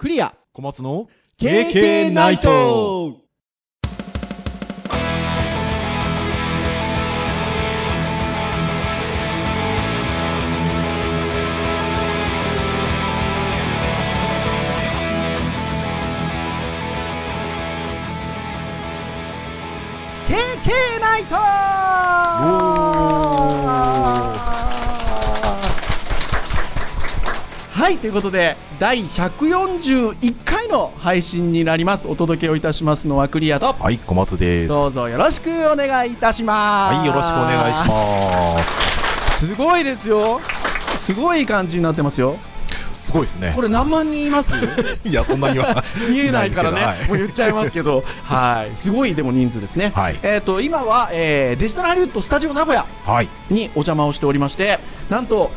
クリア。小松の KK ナイトはい、ということで、第141回の配信になります。お届けをいたしますのはクリアと、はい、小松です。どうぞよろしくお願いいたします。はい、よろしくお願いします。すごいですよ。すごい感じになってますよ。すごいですねこ。れ何万人います？いや、そんなには。見えないからね、もう言っちゃいますけど、はい、すごいでも人数ですね。はいえっ、と、今は、えーデジタルハリウッドスタジオ名古屋はい。にお邪魔をしておりまして、なんと、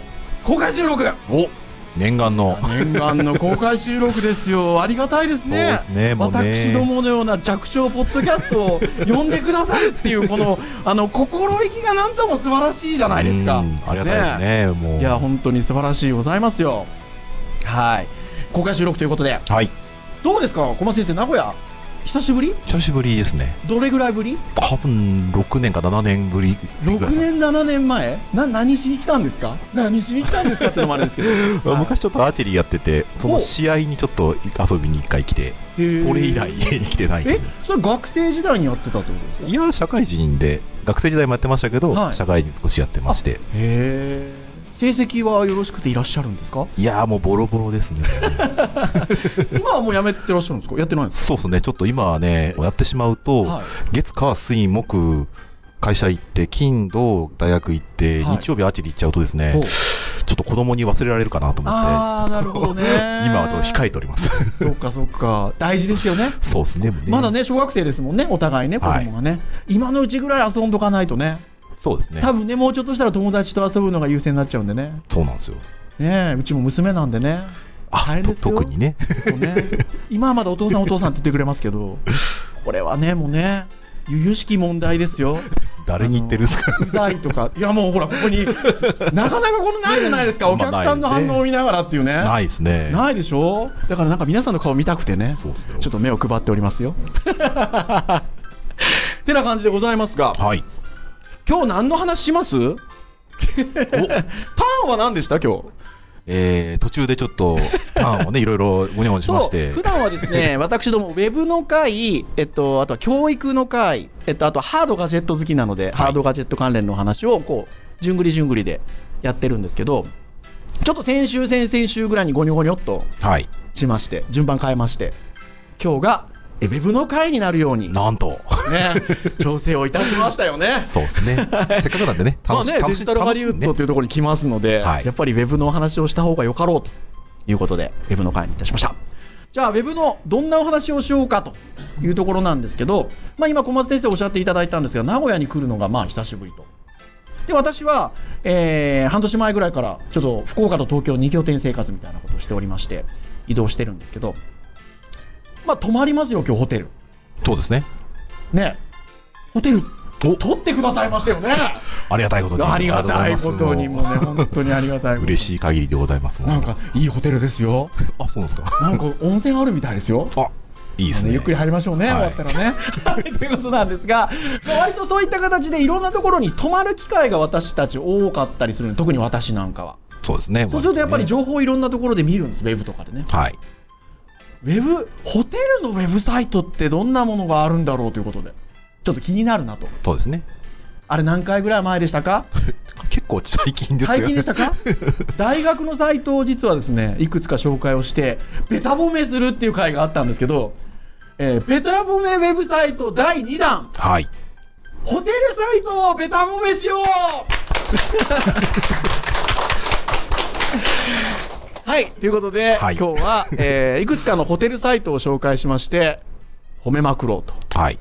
公開収録お念願の。念願の公開収録ですよ。ありがたいですね。そうですねね私どものような弱小ポッドキャストを呼んでくださるっていう、この、あの、心意気がなんとも素晴らしいじゃないですか。うんありがたいですね、もう。いや、本当に素晴らしいございますよ。はい。公開収録ということで、はい。どうですか小松先生、名古屋、久しぶり？久しぶりですね。どれぐらいぶり？多分、6年か7年ぶりぐらいです ?6 年、7年前？な、何しに来たんですか？何しに来たんですかっていうのもあれですけど。はい昔ちょっとアーチェリーやってて、その試合にちょっと遊びに一回来て、それ以来家に来てないんでえす。それ学生時代にやってたってこと？ですかいや、社会人で、学生時代もやってましたけど、はい社会人少しやってまして。へえ成績はよろしくていらっしゃるんですか？いやーもうボロボロですね。今はもうやめてらっしゃるんですか？やってないんですそうですね、ちょっと今はね、やってしまうと、かはい。月、火、水、木、会社行って、金、土、大学行って、はい。日曜日アーチェリー行っちゃうとですねちょっと子供に忘れられるかなと思って、ああなるほどね。今はちょっと控えております。そっかそっか。大事ですよね。そうですね、まだ。ね小学生ですもんねお互いね子はい供がね、今のうちぐらい遊んどかないとねそうですね。多分ねもうちょっとしたら友達と遊ぶのが優先になっちゃうんでねそうなんですよ。ねえうちも娘なんでね大あですよ特にね。ね、今はまだお父さんお父さんって言ってくれますけど これはねもうね由々しき問題ですよ誰に言ってるんですか？うざいとか、いやもうほら、ここに、なかなかこのないじゃないですか、おまあ客さんの反応を見ながらっていうね。ないですね。ないでしょ？だからなんか皆さんの顔見たくてね、そうですよ。ちょっと目を配っておりますよ。てな感じでございますが、はい。今日何の話します？ターンは何でした？今日。えー、途中でちょっと、ターンをね、いろいろごにゃごにゃしまして。普段はですね、私ども、ウェブの会、えっと、あとは教育の会、えっと、あとはハードガジェット好きなので、ハードガジェット関連の話を、こう、じゅんぐりじゅんぐりでやってるんですけど、ちょっと先週、先々週ぐらいにゴニョゴニョっとはい。しまして、順番変えまして、今日が、えウェブの会になるように、ね、なんと。調整をいたしましたよね。そうですね。せっかくなんでね、まあね、楽し楽しデジタルハリウッドというところに来ますので、はいやっぱりウェブのお話をした方がよかろうということで、ウェブの会にいたしました。じゃあ、ウェブのどんなお話をしようかというところなんですけど、まあ、今、小松先生おっしゃっていただいたんですが、名古屋に来るのがまあ久しぶりと。で、私は、えー半年前ぐらいから、ちょっと福岡と東京2拠点生活みたいなことをしておりまして、移動してるんですけど、まあ、泊まりますよ、今日ホテル。そうですね。ね。ホテル、取ってくださいましたよね。ありがたいことに。ありがたいことにもね、本当にありがたい嬉しい限りでございますもなんか、いいホテルですよ。あ、そうなんですか。なんか、温泉あるみたいですよ。あ、いいですね。ゆっくり入りましょうね、はい終わったらね。はいということなんですが、まあ割とそういった形でいろんなところに泊まる機会が私たち多かったりする特に私なんかは。そうですね。そうするとやっぱりね情報をいろんなところで見るんです、ウェブとかでね。はい。ウェブ、ホテルのウェブサイトってどんなものがあるんだろうということで、ちょっと気になるなと。そうですね。あれ何回ぐらい前でしたか？結構最近ですよ。最近でしたか？大学のサイトを実はですねいくつか紹介をしてベタ褒めするっていう回があったんですけど、えーベタ褒めウェブサイト第2弾はい。ホテルサイトをベタ褒めしよう はいということで、はい今日は、えーいくつかのホテルサイトを紹介しまして褒めまくろうとはい。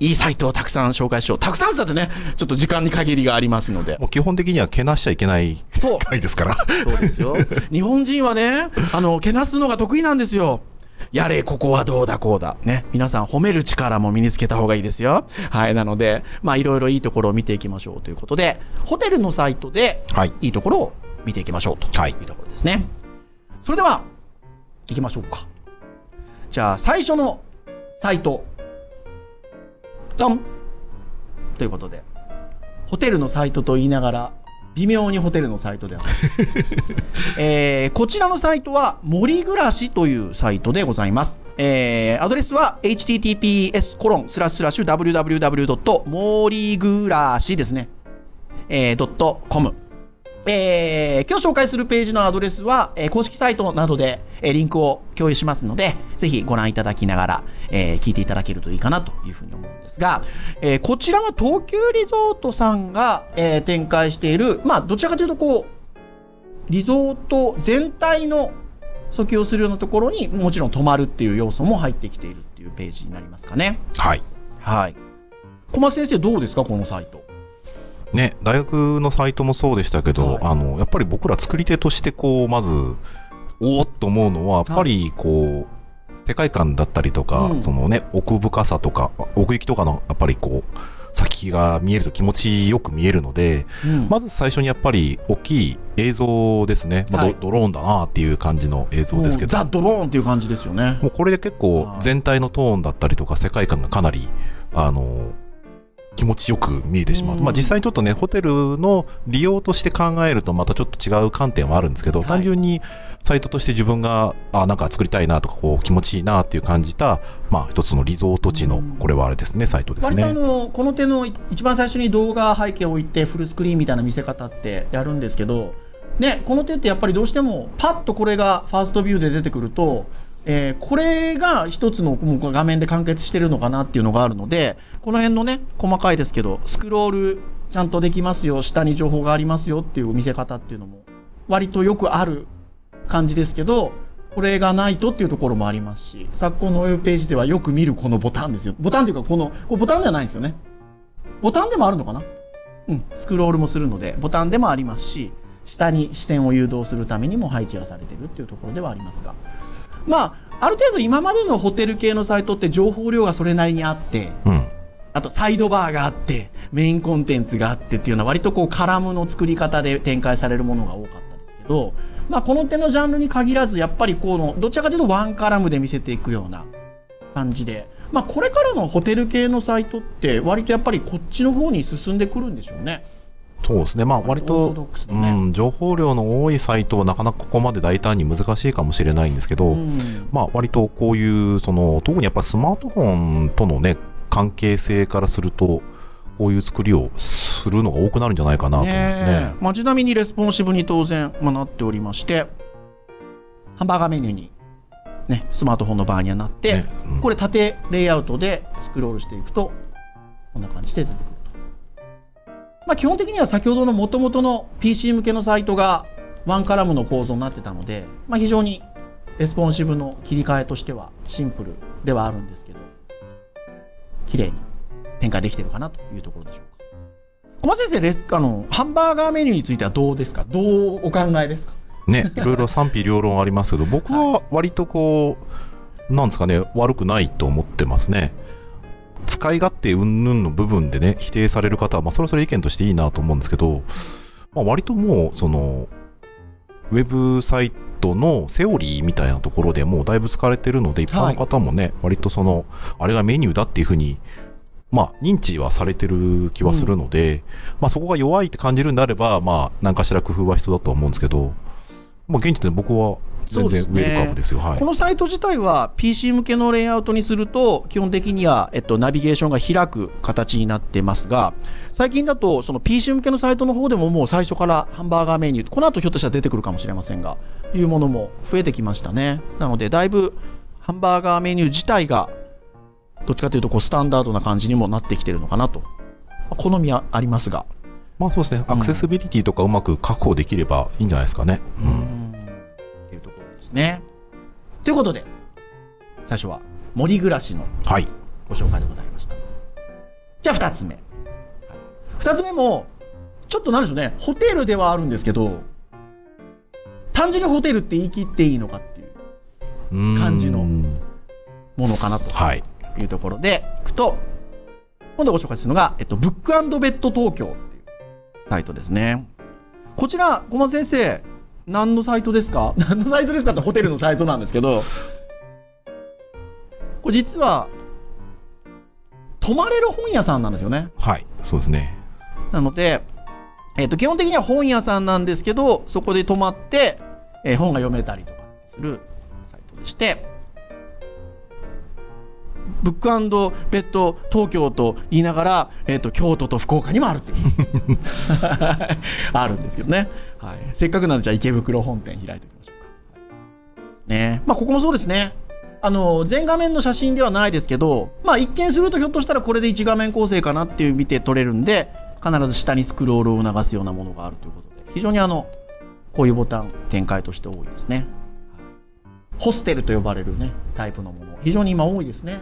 いいサイトをたくさん紹介しようたくさんさってねちょっと時間に限りがありますのでもう基本的にはけなしちゃいけない回ですから。そうですよ。日本人はね、あの、けなすのが得意なんですよ。やれ、ここはどうだ、こうだ。ね。皆さん、褒める力も身につけた方がいいですよ。はい。なので、まあ、いろいろいいところを見ていきましょうということで、ホテルのサイトで、はい。いいところを見ていきましょうとはいいうところですね。それでは、行きましょうか。じゃあ最初のサイト。ドンということで、ホテルのサイトと言いながら、微妙にホテルのサイトではない、えーこちらのサイトは森暮らしというサイトでございます。えーアドレスは https コロンスラッシュスラッシュ www. 森暮らしですね。えー、.com。えー今日紹介するページのアドレスは、えー公式サイトなどで、えーリンクを共有しますので、ぜひご覧いただきながら、えー聞いていただけるといいかなというふうに思うんですが、えーこちらは東急リゾートさんが、えー展開している、まあ、どちらかというと、こう、リゾート全体の訴求をするようなところにもちろん泊まるっていう要素も入ってきているっていうページになりますかね。はい。はい。小松先生どうですかこのサイト。ね、大学のサイトもそうでしたけど、はい。あの、やっぱり僕ら作り手として、こう、まず、おおっと思うのは、やっぱり、こう、世界観だったりとか、うん。そのね、奥深さとか、奥行きとかの、やっぱりこう、先が見えると気持ちよく見えるので、うん。まず最初にやっぱり大きい映像ですね。まあはい。ドドローンだなっていう感じの映像ですけど。ザ・ドローンっていう感じですよね。もうこれで結構はい。全体のトーンだったりとか世界観がかなり、あの、気持ちよく見えてしまう。うんまあ実際にちょっとね、ホテルの利用として考えるとまたちょっと違う観点はあるんですけど、はい単純にサイトとして自分が、あ、なんか作りたいなとか、こう気持ちいいなっていう感じた、まあ一つのリゾート地のうん、これはあれですね、サイトです割とあね。のこの手の一番最初に動画背景を置いてフルスクリーンみたいな見せ方ってやるんですけど、ね、この手ってやっぱりどうしてもパッとこれがファーストビューで出てくると、えーこれが一つのもう画面で完結してるのかなっていうのがあるのでこの辺のね細かいですけどスクロールちゃんとできますよ下に情報がありますよっていう見せ方っていうのも割とよくある感じですけどこれがないとっていうところもありますし昨今のウェブページではよく見るこのボタンですよ。ボタンというかこのこボタンではないんですよね。ボタンでもあるのかな？うん。スクロールもするのでボタンでもありますし下に視線を誘導するためにも配置がされてるっていうところではありますがまあある程度今までのホテル系のサイトって情報量がそれなりにあってうん。あとサイドバーがあってメインコンテンツがあってっていうのは割とこうカラムの作り方で展開されるものが多かったですけど、まあ、この手のジャンルに限らずやっぱりこのどちらかというとワンカラムで見せていくような感じで、まあ、これからのホテル系のサイトって割とやっぱりこっちの方に進んでくるんでしょうね。そうですね。まあ割とックス、うん、情報量の多いサイトはなかなかここまで大胆に難しいかもしれないんですけど、うん。まあ割とこういう、その、特にやっぱスマートフォンとのね、関係性からすると、こういう作りをするのが多くなるんじゃないかなと思いますね。え。まあ、ちなみにレスポンシブに当然、まあ、なっておりましてハンバーガーメニューに、ね、スマートフォンの場合にはなって、ね。うん。これ縦レイアウトでスクロールしていくとこんな感じで出てくる。と、まあ、基本的には先ほどの元々の PC 向けのサイトがワンカラムの構造になってたので、まあ、非常にレスポンシブの切り替えとしてはシンプルではあるんですけど綺麗に展開できてるかなというところでしょうか。小松先生レスあのハンバーガーメニューについてはどうですか？どうお考えですか？ね、いろいろ賛否両論ありますけど、僕は割とこう、なんですかね、悪くないと思ってますね。使い勝手云々の部分でね、否定される方は、まあ、それはそれ意見としていいなと思うんですけど、まあ、割ともう、その、ウェブサイトのセオリーみたいなところでもうだいぶ使われてるので、一般の方もね、割とその、あれがメニューだっていうふうに、まあ、認知はされてる気はするので、まあ、そこが弱いって感じるんであれば、まあ、何かしら工夫は必要だとは思うんですけど、まあ、現時点で僕は全然ウェルカムですよ。はい。こ。のサイト自体は PC 向けのレイアウトにすると基本的には、えっと、ナビゲーションが開く形になってますが最近だとその PC 向けのサイトの方でももう最初からハンバーガーメニューこの後ひょっとしたら出てくるかもしれませんがいうものも増えてきましたね。なのでだいぶハンバーガーメニュー自体がどっちかというとこうスタンダードな感じにもなってきてるのかなと。まあ好みはありますが。まあそうですね、アクセシビリティとかうまく確保できればいいんじゃないですかね。ううんねということで最初は森暮らしのはい。ご紹介でございました。じゃあ2つ目。2つ目も、ちょっとなんでしょうね、ホテルではあるんですけど、単純にホテルって言い切っていいのかっていう感じのものかなとはい。いうところでいくと、今度ご紹介するのが、えっと、ブックベッド東京っていうサイトですね。こちら、小松先生、何のサイトですか？何のサイトですかってホテルのサイトなんですけど、これ実は、泊まれる本屋さんなんですよね。はい、そうですね。なので、えっ、と、基本的には本屋さんなんですけど、そこで泊まって、えー本が読めたりとかするサイトでして、ブックベッド東京と言いながら、えっ、と、京都と福岡にもあるっていう。あるんですけどね。はい。せっかくなんで、じゃあ池袋本店開いておきましょうか。ね。まあ、ここもそうですね。あの、全画面の写真ではないですけど、まあ、一見するとひょっとしたらこれで一画面構成かなっていう見て取れるんで、必ず下にスクロールを促すようなものがあるということで、非常にあの、こういうボタン展開として多いですね。ホステルと呼ばれるね、タイプのもの、非常に今多いですね。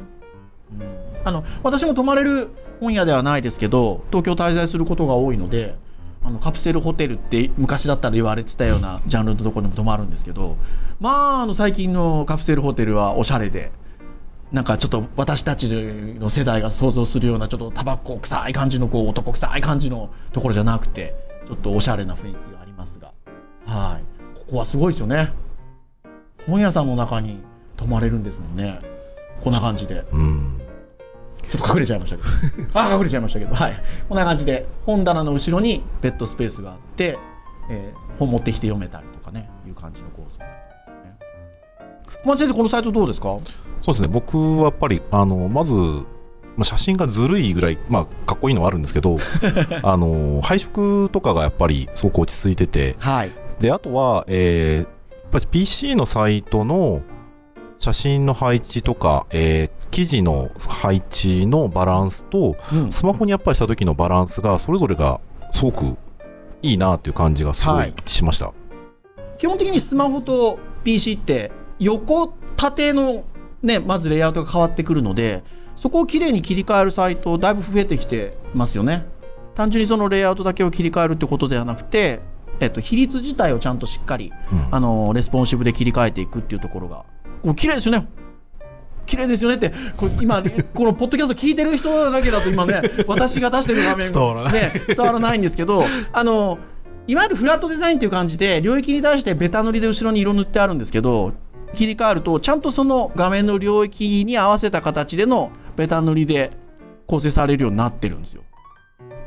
うん、あの私も泊まれる本屋ではないですけど、東京滞在することが多いので、あのカプセルホテルって昔だったら言われてたようなジャンルのところにも泊まるんですけど、まあ、あの最近のカプセルホテルはおしゃれで、なんかちょっと私たちの世代が想像するようなちょっとタバコ臭い感じのこう男臭い感じのところじゃなくて、ちょっとおしゃれな雰囲気がありますが、はい。ここはすごいですよね。本屋さんの中に泊まれるんですもんね。こんな感じで。うん。ちょっと隠れちゃいましたけど。あ、隠れちゃいましたけど。はい。こんな感じで、本棚の後ろにベッドスペースがあって、えー本持ってきて読めたりとかね、いう感じの構造になってますね。小松先生、このサイトどうですか？そうですね、僕はやっぱり、あの、まず、まあ写真がずるいぐらい、まあ、かっこいいのはあるんですけど、あの、配色とかがやっぱりすごく落ち着いてて、はい。で、あとは、えーやっぱり PC のサイトの写真の配置とか、えー記事の配置のバランスと、うん。スマホにやっぱりした時のバランスが、それぞれがすごくいいなっていう感じがすごはいいしました。基本的にスマホと PC って横縦のねまずレイアウトが変わってくるのでそこをきれいに切り替えるサイトだいぶ増えてきてますよね単純にそのレイアウトだけを切り替えるってことではなくて、えっと、比率自体をちゃんとしっかりうんあのレスポンシブで切り替えていくっていうところがもう綺麗ですよね綺麗ですよねってこれ今このポッドキャスト聞いてる人だけだと今ね私が出してる画面伝わらない。ね、伝わらないんですけどあのいわゆるフラットデザインという感じで領域に対してベタ塗りで後ろに色塗ってあるんですけど切り替えるとちゃんとその画面の領域に合わせた形でのベタ塗りで構成されるようになってるんですよ。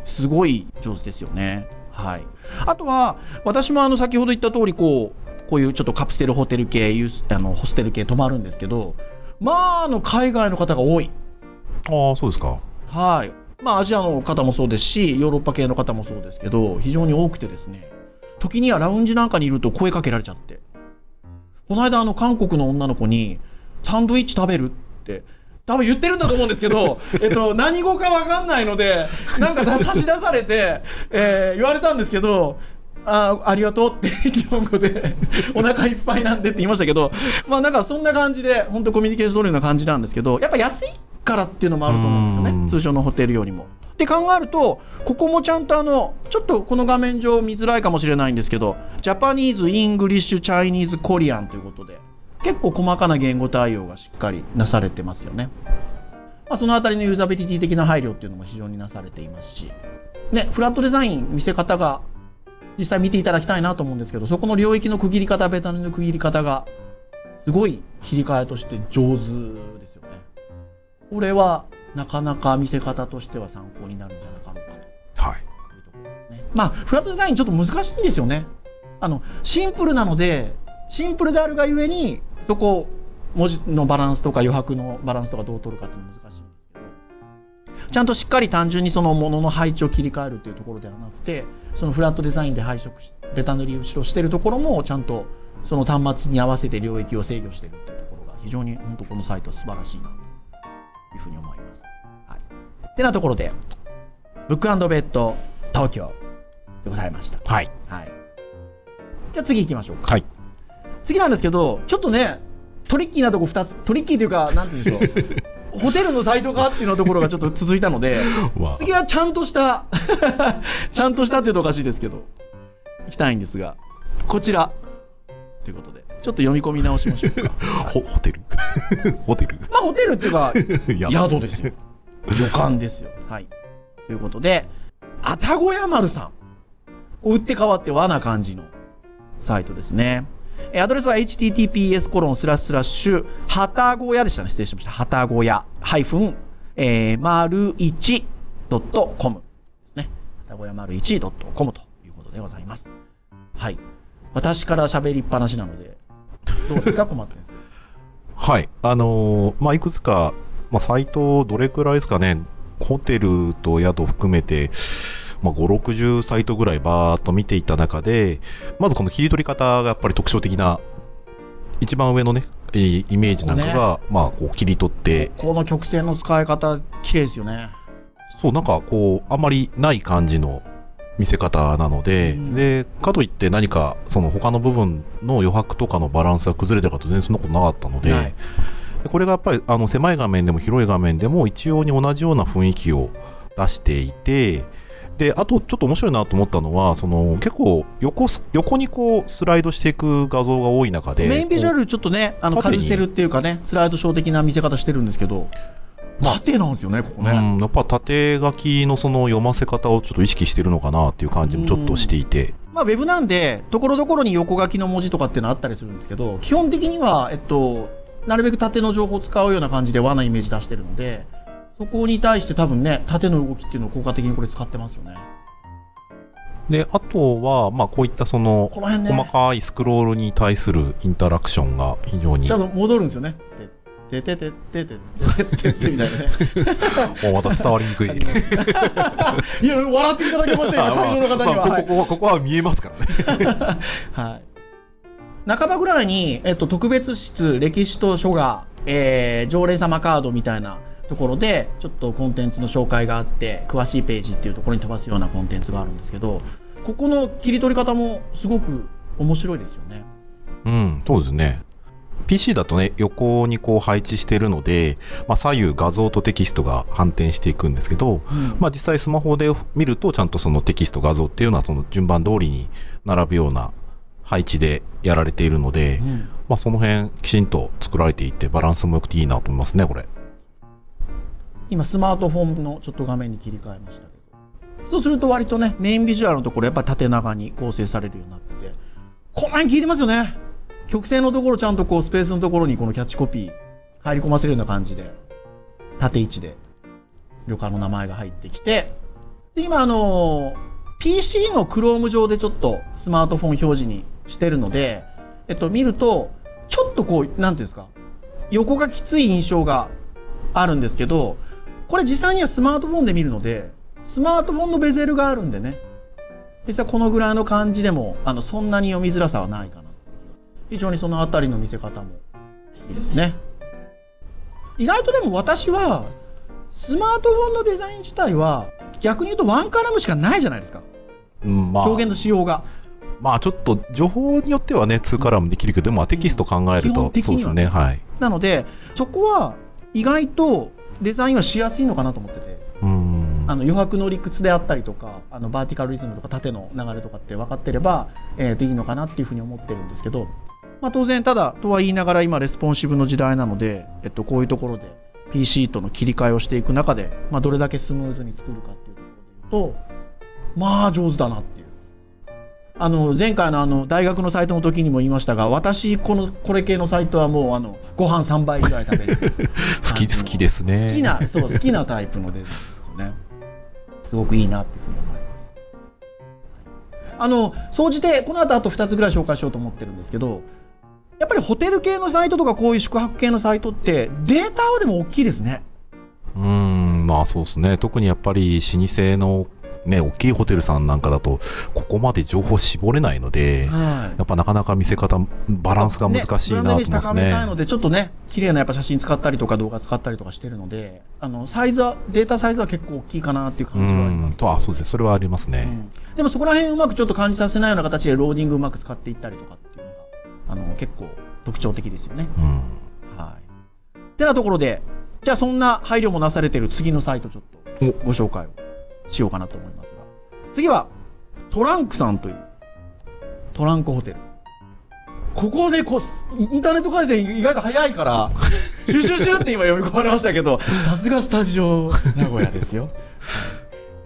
すごい上手ですよね。はい。あとは私もあの先ほど言った通りこうこういうちょっとカプセルホテル系あのホステル系泊まるんですけどまああの海外の方が多いああ、そうですか。はい。まあ、アジアの方もそうですし、ヨーロッパ系の方もそうですけど、非常に多くてですね、時にはラウンジなんかにいると声かけられちゃって、この間、あの、韓国の女の子に、サンドイッチ食べるって、多分言ってるんだと思うんですけど、えっと、何語かわかんないので、なんか差し出されて、えー言われたんですけど、あありがとうって日本語で お腹いっぱいなんでって言いましたけど、まあなんかそんな感じで、本当コミュニケーション取るような感じなんですけど、やっぱ安いからっていうのもあると思うんですようんね、通常のホテルよりも。で考えると、ここもちゃんとあの、ちょっとこの画面上見づらいかもしれないんですけど、ジャパニーズ、イングリッシュ、チャイニーズ、コリアンということで、結構細かな言語対応がしっかりなされてますよね。まあ、そのあたりのユーザビリティ的な配慮っていうのも非常になされていますし、ね、フラットデザイン、見せ方が実際見ていただきたいなと思うんですけど、そこの領域の区切り方、ベタ塗りの区切り方が、すごい切り替えとして上手ですよね。これはなかなか見せ方としては参考になるんじゃなかろうかと。はい。いうところですね。まあ、フラットデザインちょっと難しいんですよね。あの、シンプルなので、シンプルであるがゆえに、そこ、文字のバランスとか余白のバランスとかどう取るかっていうのは難しいちゃんとしっかり単純にそのものの配置を切り替えるというところではなくて、そのフラットデザインで配色し、ベタ塗り後ろしてるところも、ちゃんとその端末に合わせて領域を制御してるっていうところが、非常に本当このサイトは素晴らしいなというふうに思います。はい。ってなところで、ブックベッド東京でございました。はい。はい。じゃあ次行きましょうか。はい。次なんですけど、ちょっとね、トリッキーなとこ2つ、トリッキーというか、なんて言うんでしょう。ホテルのサイトかっていうのところがちょっと続いたので、まあ次はちゃんとした、ちゃんとしたっていうとおかしいですけど、行きたいんですが、こちら。ということで、ちょっと読み込み直しましょうか。ホホテル？ホテル？まあ、ホテルっていうか、宿宿ですよ。旅館ですよ。はい。ということで、愛宕屋丸さん。打って変わって和な感じのサイトですね。えアドレスは https コロンスラスラッシュ、はたごやでしたね。失礼しました。はたごや、ハイフン、えー、丸一 .com ですね。はたごや丸一 .com ということでございます。はい。私から喋りっぱなしなので、どうですか、小松先生。はい。あのーまあ、いくつか、まあ、サイトどれくらいですかね、ホテルと宿含めて、まあ、5、60サイトぐらいバーっと見ていった中で、まずこの切り取り方がやっぱり特徴的な、一番上のね、えーイメージなんかが、まあ、こう切り取って、この曲線の使い方、綺麗ですよね。そう、なんかこう、あんまりない感じの見せ方なので、うん。で、かといって何か、その他の部分の余白とかのバランスが崩れてるかと全然そんなことなかったので、はい。でこれがやっぱりあの狭い画面でも広い画面でも一様に同じような雰囲気を出していて、で、あとちょっと面白いなと思ったのは、その結構横す横にこうスライドしていく画像が多い中で、メインビジュアこルちょっとね、あのカルセルっていうかね、スライドショー的な見せ方してるんですけど、まあ縦なんですよね、ここね。ううん、やっぱ縦書きのその読ませ方をちょっと意識してるのかなっていう感じもちょっとしていて、まあ、ウェブなんで、ところどころに横書きの文字とかっていうのはあったりするんですけど、基本的には、えっと、なるべく縦の情報を使うような感じで和なイメージ出してるので、そこに対して多分ね、縦の動きっていうのを効果的にこれ使ってますよね。で、あとは、まあこういったそのこの辺ね、細かいスクロールに対するインタラクションが非常にちゃんと戻るんですよね。てててててててててみたいなね。もうまた伝わりにくい。いや、笑っていただけましたよ、会場の方には。まあはいここはここは見えますからね。はい。半ばぐらいに、えっと、特別室、歴史と書画、えー、常連様カードみたいなところで、ちょっとコンテンツの紹介があって、詳しいページっていうところに飛ばすようなコンテンツがあるんですけど、ここの切り取り方もすごく面白いですよね。うん、そうですね。PC だとね、横にこう配置してるので、まあ、左右画像とテキストが反転していくんですけど、うんまあ、実際スマホで見ると、ちゃんとそのテキスト画像っていうのはその順番通りに並ぶような配置でやられているので、うんまあ、その辺きちんと作られていて、バランスも良くていいなと思いますね、これ。今、スマートフォンのちょっと画面に切り替えましたけど、そうすると割とね、メインビジュアルのところ、やっぱ縦長に構成されるようになってて、この辺効いてますよね。曲線のところ、ちゃんとこう、スペースのところにこのキャッチコピー、入り込ませるような感じで、縦位置で、旅館の名前が入ってきて、で、今、あの PC の Chrome 上でちょっとスマートフォン表示にしてるので、えっと、見ると、ちょっとこう、なんていうんですか、横がきつい印象があるんですけど、これ実際にはスマートフォンで見るので、スマートフォンのベゼルがあるんでね、実際このぐらいの感じでも、あの、そんなに読みづらさはないかな。非常にそのあたりの見せ方もいいですね。意外とでも私は、スマートフォンのデザイン自体は、逆に言うとワンカラムしかないじゃないですか。うん、まあ、表現の仕様が。まあ、ちょっと情報によってはね、2カラーもできるけど、でもまあテキスト考えると、そうですね、はい。なので、そこは意外とデザインはしやすいのかなと思ってて。うん。あの余白の理屈であったりとかあのバーティカルリズムとか縦の流れとかって分かってれば、えーといいのかなっていうふうに思ってるんですけど、まあ、当然ただとは言いながら今レスポンシブの時代なので、えっと、こういうところで PC との切り替えをしていく中で、まあ、どれだけスムーズに作るかっていうところで言うとまあ上手だなって。あの前回のあの大学のサイトの時にも言いましたが私このこれ系のサイトはもうあのご飯3倍ぐらい食べる 好き、好きですね。好きな、そう、好きなタイプのデザインですよね。すごくいいなっていうふうに思います。あの、総じて、この後あと2つぐらい紹介しようと思ってるんですけど、やっぱりホテル系のサイトとかこういう宿泊系のサイトって、データはでも大きいですね。うーん、まあそうですね。特にやっぱり老舗のね、大きいホテルさんなんかだと、ここまで情報絞れないので、はいやっぱなかなか見せ方、バランスが難しいなと思いますねブランドイメージ高めたいのね。で、ちょっとね、綺麗なやっぱ写真使ったりとか動画使ったりとかしてるので、あの、サイズは、データサイズは結構大きいかなっていうう感じはあります。んと、あ、そうですね。それはありますね。うんでもそこら辺うまくちょっと感じさせないような形でローディングうまく使っていったりとかっていうのが、あの、結構特徴的ですよね。うん。はい。てなところで、じゃあそんな配慮もなされている次のサイトちょっとご紹介をしようかなと思いますが。次は、トランクさんという、トランクホテル。ここでこう、インターネット回線意外と早いから、シュシュシュって今読み込まれましたけど、さすがスタジオ名古屋ですよ。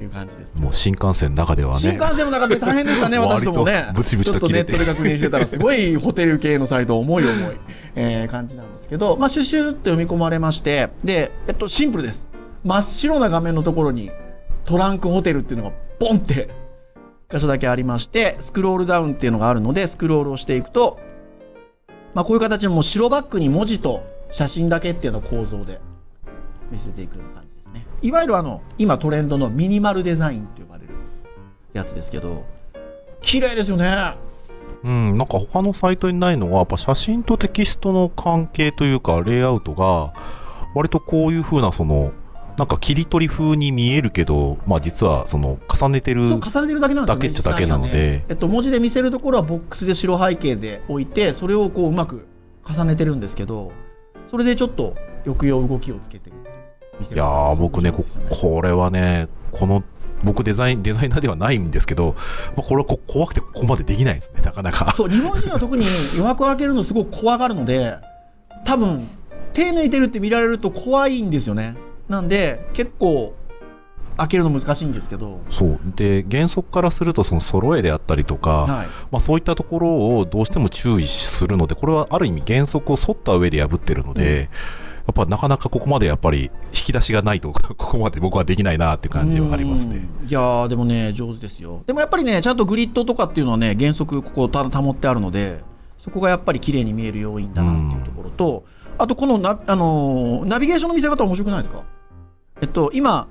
いう感じです。もう新幹線の中ではね。新幹線の中で大変でしたね、私ともねブチブチとちょっとネットで確認してたら、すごいホテル系のサイト、重い重い、えー感じなんですけど、まあ、シュシュッと読み込まれまして、で、えっと、シンプルです。真っ白な画面のところに、トランクホテルっていうのが、ボンって、箇所だけありまして、スクロールダウンっていうのがあるので、スクロールをしていくと、まあ、こういう形のも白バックに文字と写真だけっていうの構造で見せていくような感じですね。いわゆるあの、今トレンドのミニマルデザインって呼ばれるやつですけど、綺麗ですよね。うん、なんか他のサイトにないのは、やっぱ写真とテキストの関係というか、レイアウトが、割とこういう風な、その、なんか切り取り風に見えるけど、まあ実は、その、重ねてるそう、重ねてるだけなんですよね。だけっちゃだけなのでねえっと、文字で見せるところはボックスで白背景で置いて、それをこう、うまく重ねてるんですけど、それでちょっと抑揚動きをつけてるいや方ー、僕ねこ、これはね、この、僕デザイン、デザイナーではないんですけど、まあ、これはこ怖くてここまでできないですね、なかなか。そう、日本人は特に 余白を開けるのすごく怖がるので、多分、手抜いてるって見られると怖いんですよね。なんで、結構、開けるの難しいんですけど、そう。で、原則からすると、その揃えであったりとか、はい。まあそういったところをどうしても注意するので、これはある意味原則を沿った上で破ってるので、やっぱなかなかここまでやっぱり引き出しがないと、ここまで僕はできないなって感じはありますね。うん。いやー、でもね、上手ですよ。でもやっぱりね、ちゃんとグリッドとかっていうのはね、原則ここた保ってあるので、そこがやっぱり綺麗に見える要因だなっていうところと、あとこのな、あのーナビゲーションの見せ方面白くないですか？えっと、今、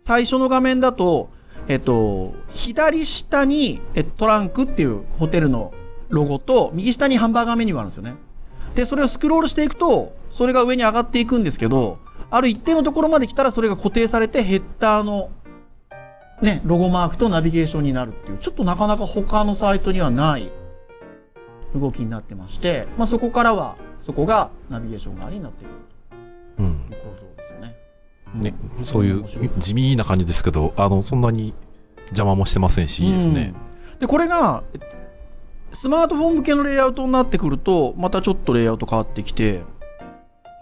最初の画面だと、えっと、左下にえトランクっていうホテルのロゴと、右下にハンバーガーメニューがあるんですよね。で、それをスクロールしていくと、それが上に上がっていくんですけど、ある一定のところまで来たらそれが固定されてヘッダーのね、ロゴマークとナビゲーションになるっていう、ちょっとなかなか他のサイトにはない動きになってまして、まあそこからは、そこがナビゲーション側になってくるうんという構造ですよね。そういう地味な感じですけど、あの、そんなに邪魔もしてませんし、いいですね。うんで、これが、えスマートフォン向けのレイアウトになってくると、またちょっとレイアウト変わってきて、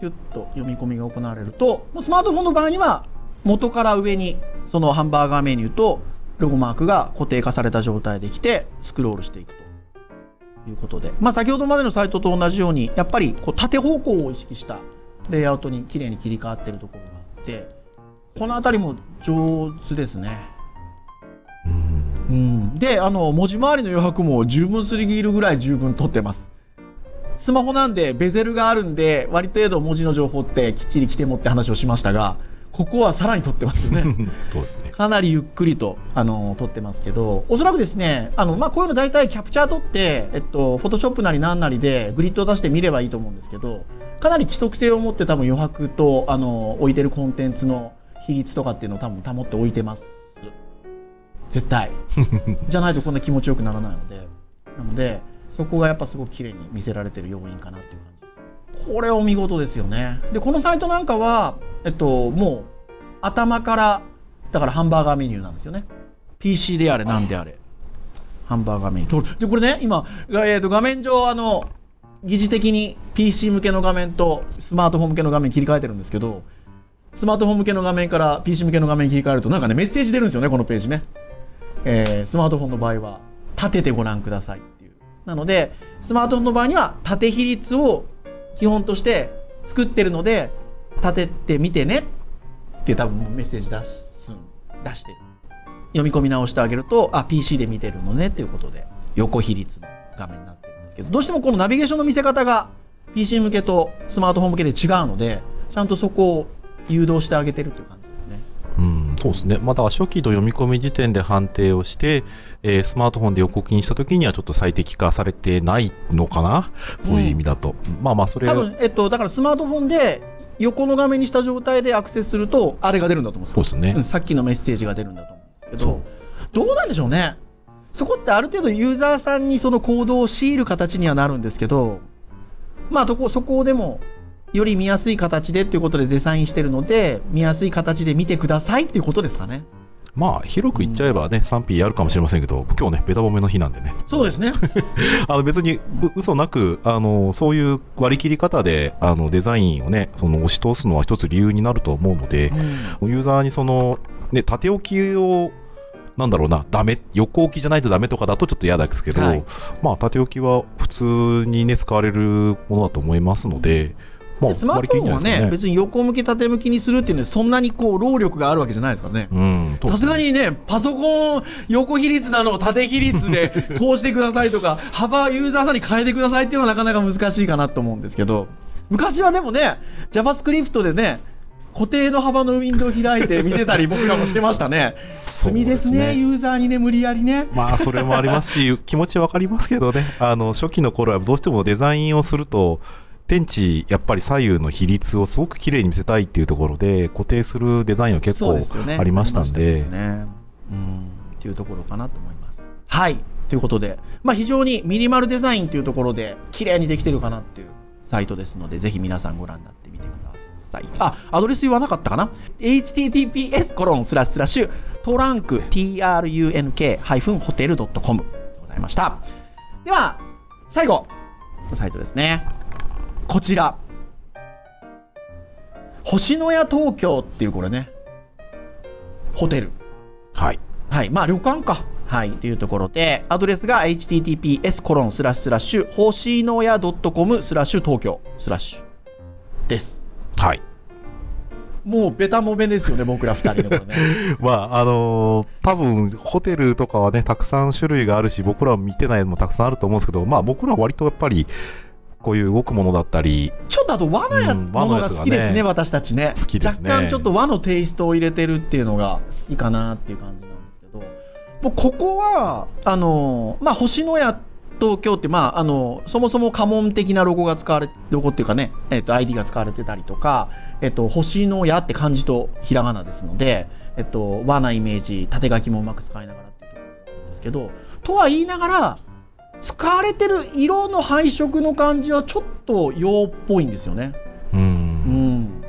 ヒュッと読み込みが行われると、スマートフォンの場合には、元から上に、そのハンバーガーメニューとロゴマークが固定化された状態できて、スクロールしていくということで、まあ、先ほどまでのサイトと同じように、やっぱりこう縦方向を意識したレイアウトに綺麗に切り替わっているところがて、このあたりも上手ですね。うんうん、であの文字回りの余白も十分すぎるぐらい十分取ってますスマホなんでベゼルがあるんで割と程度文字の情報ってきっちり来てもって話をしましたがここはさらに取ってますよね そうですね。かなりゆっくりとあの取ってますけどおそらくですねあの、まあ、こういうの大体キャプチャー取って、えっと、フォトショップなりなんなりでグリッドを出して見ればいいと思うんですけどかなり規則性を持って多分余白とあの置いてるコンテンツの比率とかっていうのを多分保っておいてます。絶対。じゃないとこんな気持ちよくならないので。なのでそこがやっぱすごく綺麗に見せられてる要因かなっていう感じです。これお見事ですよね。でこのサイトなんかはえっともう頭からだからハンバーガーメニューなんですよね。PC であれなんであれ。ハンバーガーメニュー。でこれね今、がえー、と画面上あの疑似的に PC 向けの画面とスマートフォン向けの画面切り替えてるんですけどスマートフォン向けの画面から PC 向けの画面切り替えるとなんかねメッセージ出るんですよねこのページね。えースマートフォンの場合は立ててご覧くださいっていう。なのでスマートフォンの場合には縦比率を基本として作ってるので立ててみてねって多分メッセージ出す出して。る読み込み直してあげるとあ PC で見てるのねっていうことで横比率の画面になってけどどうしてもこのナビゲーションの見せ方が PC 向けとスマートフォン向けで違うのでちゃんとそこを誘導してあげてるという感じですね。うん、そうですね。まあ、だ初期の読み込み時点で判定をして、えースマートフォンで横切りした時にはちょっと最適化されてないのかな？そういう意味だと。まあまあ、それ多分、えっと、だからスマートフォンで横の画面にした状態でアクセスするとあれが出るんだと思うんですよ。そうですね。うんさっきのメッセージが出るんだと思うんですけそどどうなんでしょうねそこってある程度ユーザーさんにその行動を強いる形にはなるんですけどまあどこそこでもより見やすい形でっていうことでデザインしてるので見やすい形で見てくださいっていうことですかね。まあ、広く言っちゃえばね、賛否やるかもしれませんけど、今日ね、ベタ褒めの日なんでね。そうですね。あの別にう嘘なく、あの、そういう割り切り方で、あの、デザインをね、その押し通すのは一つ理由になると思うので、ユーザーにその、ね、縦置きを、なんだろうな、ダメ、横置きじゃないとダメとかだとちょっと嫌ですけど、はい。まあ、縦置きは普通にね、使われるものだと思いますので、まあ、でスマートフォンはね。別に横向き縦向きにするっていうのはそんなにこう労力があるわけじゃないですからね。うん、さすがにね、パソコン横比率なのを縦比率でこうしてくださいとか、幅ユーザーさんに変えてくださいっていうのはなかなか難しいかなと思うんですけど、昔はでもね、JavaScript でね、固定の幅のウィンドウ開いて見せたり僕らもしてましたね。罪ですね、ユーザーにね、無理やりね。まあ、それもありますし、気持ちはわかりますけどね、あの、初期の頃はどうしてもデザインをすると、天地、やっぱり左右の比率をすごく綺麗に見せたいっていうところで、固定するデザインは結構。ありましたんで、ありましたよね。うん、っていうところかなと思います。はい。ということで、まあ非常にミニマルデザインというところで、綺麗にできてるかなっていうサイトですので、ぜひ皆さんご覧になってみてください。あ、アドレス言わなかったかな ?https コロンスラッシュスラッシュトランク trunk-hotel.com でございました。では、最後のサイトですね。こちら。星のや東京っていうこれね、ホテル。はい。はい。まあ旅館か。はい。というところで、アドレスが https コロンスラッシュスラッシュ、星のや .com スラッシュ東京スラッシュです。はい。もうベタもべですよね、僕ら二人のこれね。まあ、あのー多分ホテルとかはね、たくさん種類があるし、僕らは見てないのもたくさんあると思うんですけど、まあ僕らは割とやっぱり、こういう動くものだったり、ちょっとあと和のやつ、うんのが好きですね、私たちね。好きですね若干ちょっと和のテイストを入れてるっていうのが好きかなっていう感じなんですけど、もうここは、あの、まあ、星のや東京って、まあ、あの、そもそも家紋的なロゴが使われ、ロゴっていうかね、えっ、と、ID が使われてたりとか、えっ、と、星のやって漢字とひらがなですので、えっ、と、和なイメージ、縦書きもうまく使いながらってころなんですけど、とは言いながら、使われてる色の配色の感じはちょっと洋っぽいんですよね。う。うんん、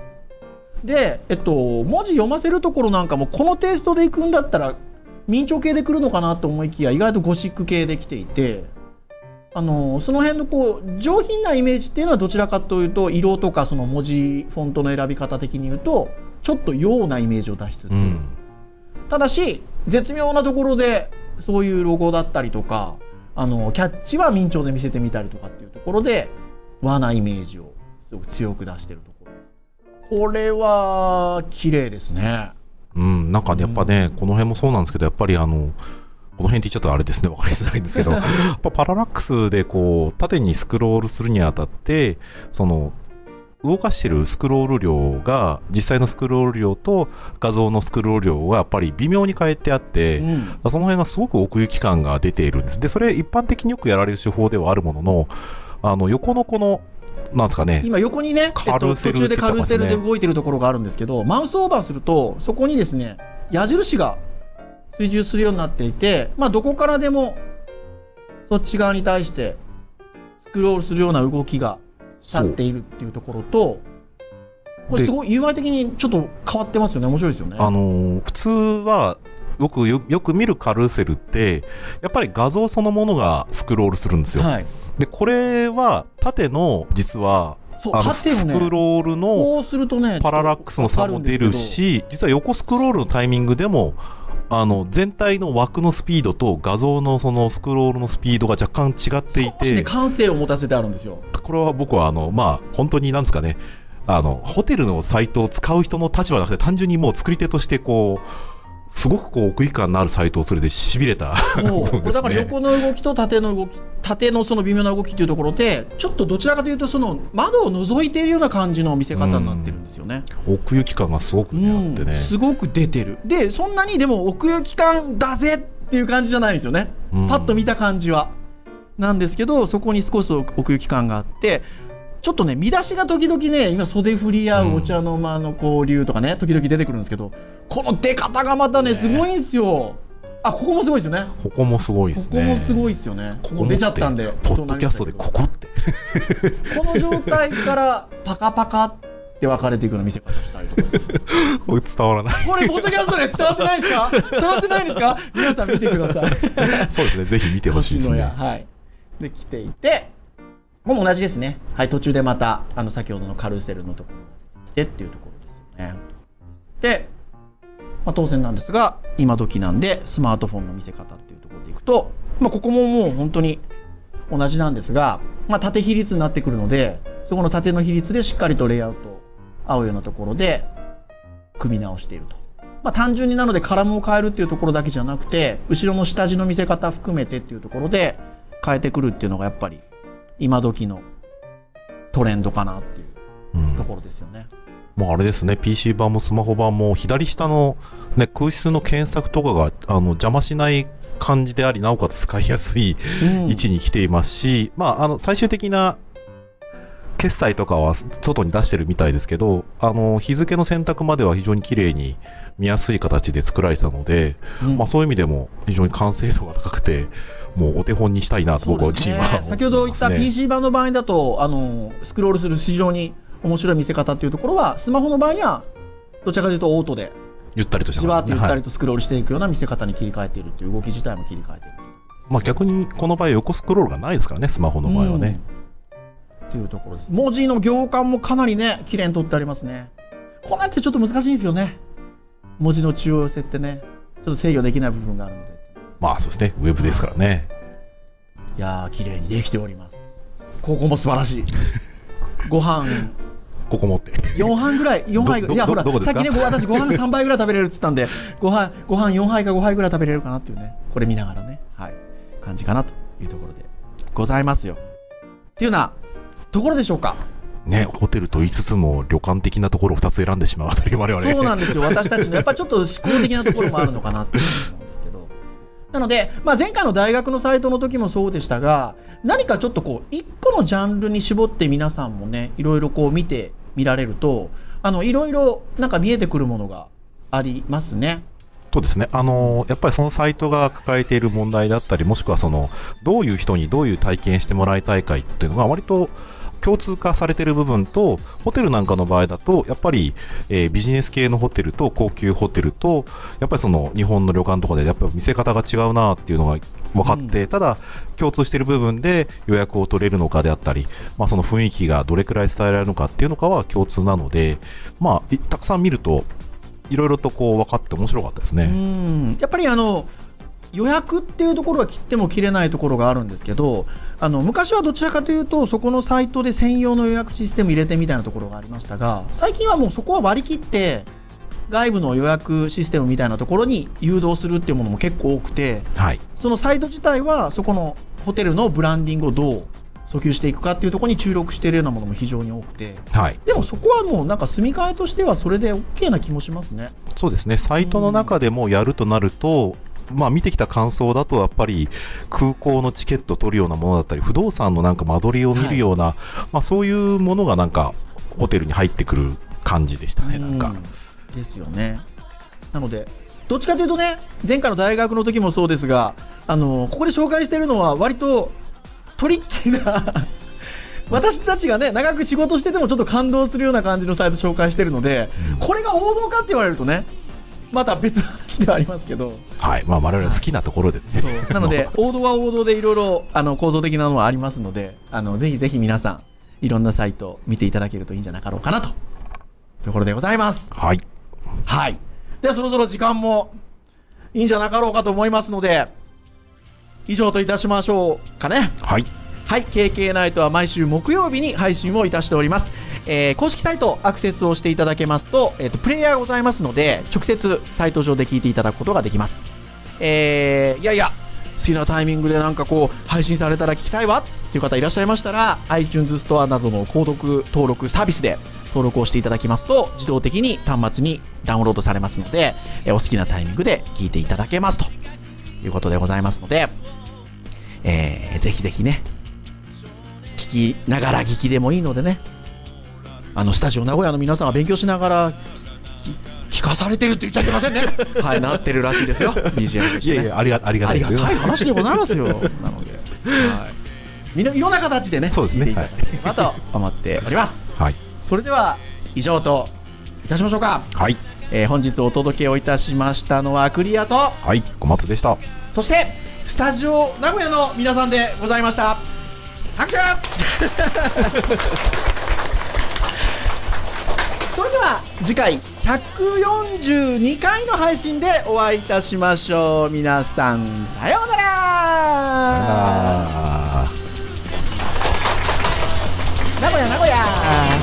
で、えっと、文字読ませるところなんかもこのテイストでいくんだったら明朝系で来るのかなと思いきや意外とゴシック系で来ていてあのその辺のこう上品なイメージっていうのはどちらかというと色とかその文字フォントの選び方的に言うとちょっと洋なイメージを出しつつ、うん。ただし絶妙なところでそういうロゴだったりとかあのキャッチは明朝で見せてみたりとかっていうところで和なイメージをすごく強く出してるところ。これは綺麗ですね。うん、なんかね、やっぱね、この辺もそうなんですけど、やっぱりあの、この辺ってちゃったらあれですね、わかりづらいんですけど、やっぱパララックスでこう、縦にスクロールするにあたって、その、動かしてるスクロール量が、実際のスクロール量と画像のスクロール量がやっぱり微妙に変えてあって、うんその辺がすごく奥行き感が出ているんです。で、それ一般的によくやられる手法ではあるものの、あの、横のこの、なんですかね、今横にね、えっと、途中でカルーセルで動いてるところがあるんですけどマウスオーバーするとそこにですね矢印が追従するようになっていて、まあ、どこからでもそっち側に対してスクロールするような動きが立っているっていうところとこれですごい UI 的にちょっと変わってますよね面白いですよね。あのー普通は、僕よよく見るカルーセルって、やっぱり画像そのものがスクロールするんですよ。はい、で、これは縦の、実は、そうあのスクロールのパララックスの差も出るし、実は横スクロールのタイミングでも、あの全体の枠のスピードと画像のそのスクロールのスピードが若干違ってい少しねて、感性を持たせてあるんですよ。これは僕はあの、まあ、本当になんですかね、あのホテルのサイトを使う人の立場じゃなくて、単純にもう作り手としてこう、すごくこう奥行き感のあるサイトをそれでしびれたそう。部分ですだからね。横の動きと縦の動き縦のその微妙な動きっていうところでちょっとどちらかというとその窓を覗いているような感じの見せ方になってるんですよね。奥行き感がすごくね、あってね。すごく出てる。でそんなにでも奥行き感だぜっていう感じじゃないんですよね、うん。パッと見た感じは。なんですけどそこに少し奥行き感があってちょっとね見出しが時々ね今袖振り合うお茶の間の交流とかね時々出てくるんですけどこの出方がまたねねすごいんですよあここもすごいですよねここもすごいですね。ここもすごいですよねここ出ちゃったんでポッドキャストでここって。この状態からパカパカって分かれていくの見せ方したりとか これ伝わらない。これ、ポッドキャストで伝わってないですか？伝わってないですか？皆さん見てください。そうですね、ぜひ見てほしいですね屋。はい。で、来ていて、ここも同じですね。はい、途中でまた、あの、先ほどのカルーセルのところまで来てっていうところですよね。で、まあ、当然なんですが今時なんでスマートフォンの見せ方っていうところでいくと、まあ、ここももう本当に同じなんですが、まあ、縦比率になってくるのでそこの縦の比率でしっかりとレイアウト合うようなところで組み直していると。まあ、単純になのでカラムを変えるっていうところだけじゃなくて後ろの下地の見せ方含めてっていうところで変えてくるっていうのがやっぱり今時のトレンドかなっていううん。ところですよね。もうあれですね、PC 版もスマホ版も左下の、ね、空室の検索とかがあの邪魔しない感じであり、なおかつ 使いやすいうん。位置に来ていますし、まあ、あの最終的な決済とかは外に出してるみたいですけど、あの日付の選択までは非常に綺麗に見やすい形で作られてたので、うん。まあ、そういう意味でも非常に完成度が高くて、もうお手本にしたいなと僕は自身は。ね、先ほど言った PC 版の場合だとあのスクロールする非常に面白い見せ方っていうところはスマホの場合にはどちらかというとオートでゆったりとしたじわーっとゆったりはいとスクロールしていくような見せ方に切り替えているっていう動き自体も切り替えているまあ、逆にこの場合横スクロールがないですからね、スマホの場合はね。うんっていうところです。文字の行間もかなりね綺麗に取ってありますね。これってちょっと難しいんですよね。文字の中央寄せってねちょっと制御できない部分があるのでまあそうですね、ウェブですからね。いやー綺麗にできております。ここも素晴らしい。ご飯。ここ持って。4杯ぐらい、4杯ぐらい、いや、ほら、どどどこですか？さっきね、ご私、ご飯3杯ぐらい食べれるって言ったんで、ご飯ご飯4杯か5杯ぐらい食べれるかなっていうね、これ見ながらね、はい、感じかなというところでございますよ。っていうようなところでしょうか？ね、ホテルと言いつつも旅館的なところを2つ選んでしまうあたり我々。そうなんですよ、私たちのやっぱりちょっと思考的なところもあるのかなっていう。なので、まあ、前回の大学のサイトの時もそうでしたが、何かちょっとこう、一個のジャンルに絞って皆さんもね、いろいろこう見てみられると、あの、いろいろなんか見えてくるものがありますね。そうですね、あのやっぱりそのサイトが抱えている問題だったり、もしくはそのどういう人にどういう体験してもらいたいかっていうのが、割と共通化されている部分と、ホテルなんかの場合だと、やっぱり、えービジネス系のホテルと高級ホテルと、やっぱりその日本の旅館とかで、やっぱり見せ方が違うなっていうのが分かって、ただ、共通している部分で予約を取れるのかであったり、まあ、その雰囲気がどれくらい伝えられるのかっていうのかは共通なので、まあ、いたくさん見ると、いろいろとこう分かって面白かったですうね。んやっぱりあの予約っていうところは切っても切れないところがあるんですけどあの昔はどちらかというとそこのサイトで専用の予約システム入れてみたいなところがありましたが最近はもうそこは割り切って外部の予約システムみたいなところに誘導するっていうものも結構多くてはい。そのサイト自体はそこのホテルのブランディングをどう訴求していくかっていうところに注力しているようなものも非常に多くて。はい、でもそこはもうなんか住み替えとしてはそれで OK な気もしますね。そうですね、サイトの中でもやるとなると、まあ、見てきた感想だと、やっぱり空港のチケットを取るようなものだったり、不動産のなんか間取りを見るような、まあ、そういうものがなんか、ホテルに入ってくる感じでしたね、なんか。うんですよね。なので、どっちかというとね、前回の大学の時もそうですが、あのここで紹介しているのは、割とトリッキーな、私たちがね、長く仕事しててもちょっと感動するような感じのサイト紹介してるので、うんこれが王道かって言われるとね、また別の話ではありますけど、はい、まあ、我々好きなところでね。そうなので、王道は王道でいろいろあの構造的なのはありますので、あのぜひぜひ皆さん、いろんなサイト見ていただけるといいんじゃなかろうかなというところでございます。はい、はい。ではそろそろ時間もいいんじゃなかろうかと思いますので、以上といたしましょうかね。はい、はい。KK ナイトは毎週木曜日に配信をいたしております。えー公式サイトアクセスをしていただけますと、えっ、と、プレイヤーがございますので、直接サイト上で聞いていただくことができます。えーいやいや、好きなタイミングでなんかこう、配信されたら聞きたいわっていう方いらっしゃいましたら、iTunes ストアなどの購読登録サービスで登録をしていただきますと、自動的に端末にダウンロードされますので、えーお好きなタイミングで聞いていただけますということでございますので、えーぜひぜひね、聞きながら聞きでもいいのでね、あのスタジオ名古屋の皆さんは勉強しながらき聞かされてるって言っちゃいけませんね。はい、なってるらしいですよ、BGM としてね。いやいや、ありがありがありたい話でございますよ。なので、はい、みんないろんな形でね、そうですね聞いていた思っております。はい、それでは以上といたしましょうか。はい、えー本日お届けをいたしましたのはクリアと、はい、小松でした。そしてスタジオ名古屋の皆さんでございました。拍手 それでは次回142回の配信でお会いいたしましょう。皆さんさようなら。名古屋名古屋